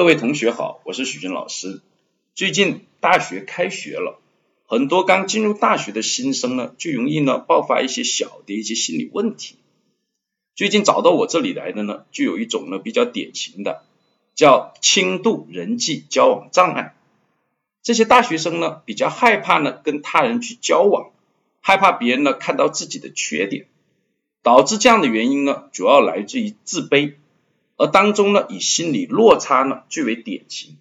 各位同学好，我是许军老师。最近大学开学了，很多刚进入大学的新生呢，就容易呢爆发一些小的一些心理问题。最近找到我这里来的呢，就有一种呢比较典型的，叫轻度人际交往障碍。这些大学生呢，比较害怕呢跟他人去交往，害怕别人呢看到自己的缺点，导致这样的原因呢，主要来自于自卑。而当中呢，以心理落差呢最为典型。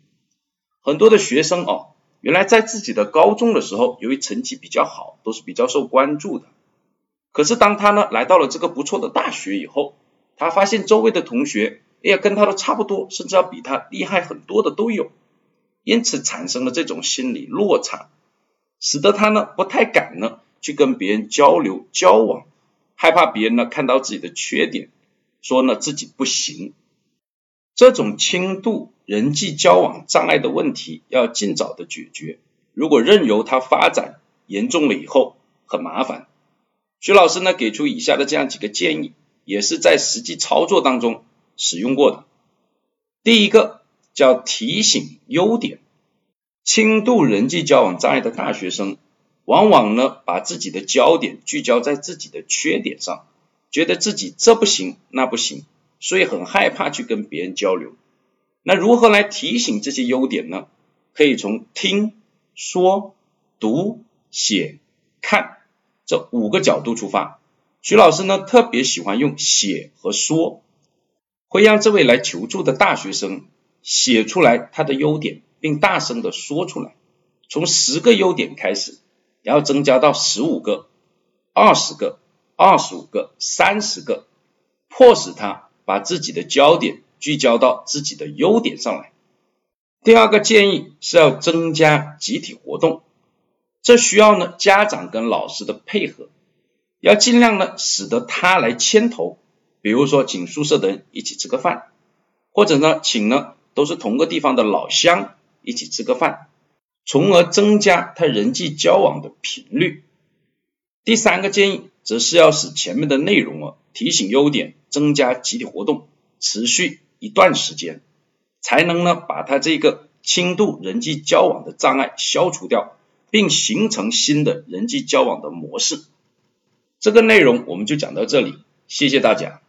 很多的学生哦，原来在自己的高中的时候，由于成绩比较好，都是比较受关注的。可是当他呢来到了这个不错的大学以后，他发现周围的同学，哎呀，跟他都差不多，甚至要比他厉害很多的都有，因此产生了这种心理落差，使得他呢不太敢呢去跟别人交流交往，害怕别人呢看到自己的缺点，说呢自己不行。这种轻度人际交往障碍的问题要尽早的解决，如果任由它发展严重了以后，很麻烦。徐老师呢给出以下的这样几个建议，也是在实际操作当中使用过的。第一个叫提醒优点，轻度人际交往障碍的大学生，往往呢把自己的焦点聚焦在自己的缺点上，觉得自己这不行那不行。所以很害怕去跟别人交流。那如何来提醒这些优点呢？可以从听、说、读、写、看这五个角度出发。徐老师呢特别喜欢用写和说，会让这位来求助的大学生写出来他的优点，并大声的说出来。从十个优点开始，然后增加到十五个、二十个、二十五个、三十个，迫使他。把自己的焦点聚焦到自己的优点上来。第二个建议是要增加集体活动，这需要呢家长跟老师的配合，要尽量呢使得他来牵头，比如说请宿舍的人一起吃个饭，或者呢请呢都是同个地方的老乡一起吃个饭，从而增加他人际交往的频率。第三个建议则是要使前面的内容啊提醒优点。增加集体活动，持续一段时间，才能呢把它这个轻度人际交往的障碍消除掉，并形成新的人际交往的模式。这个内容我们就讲到这里，谢谢大家。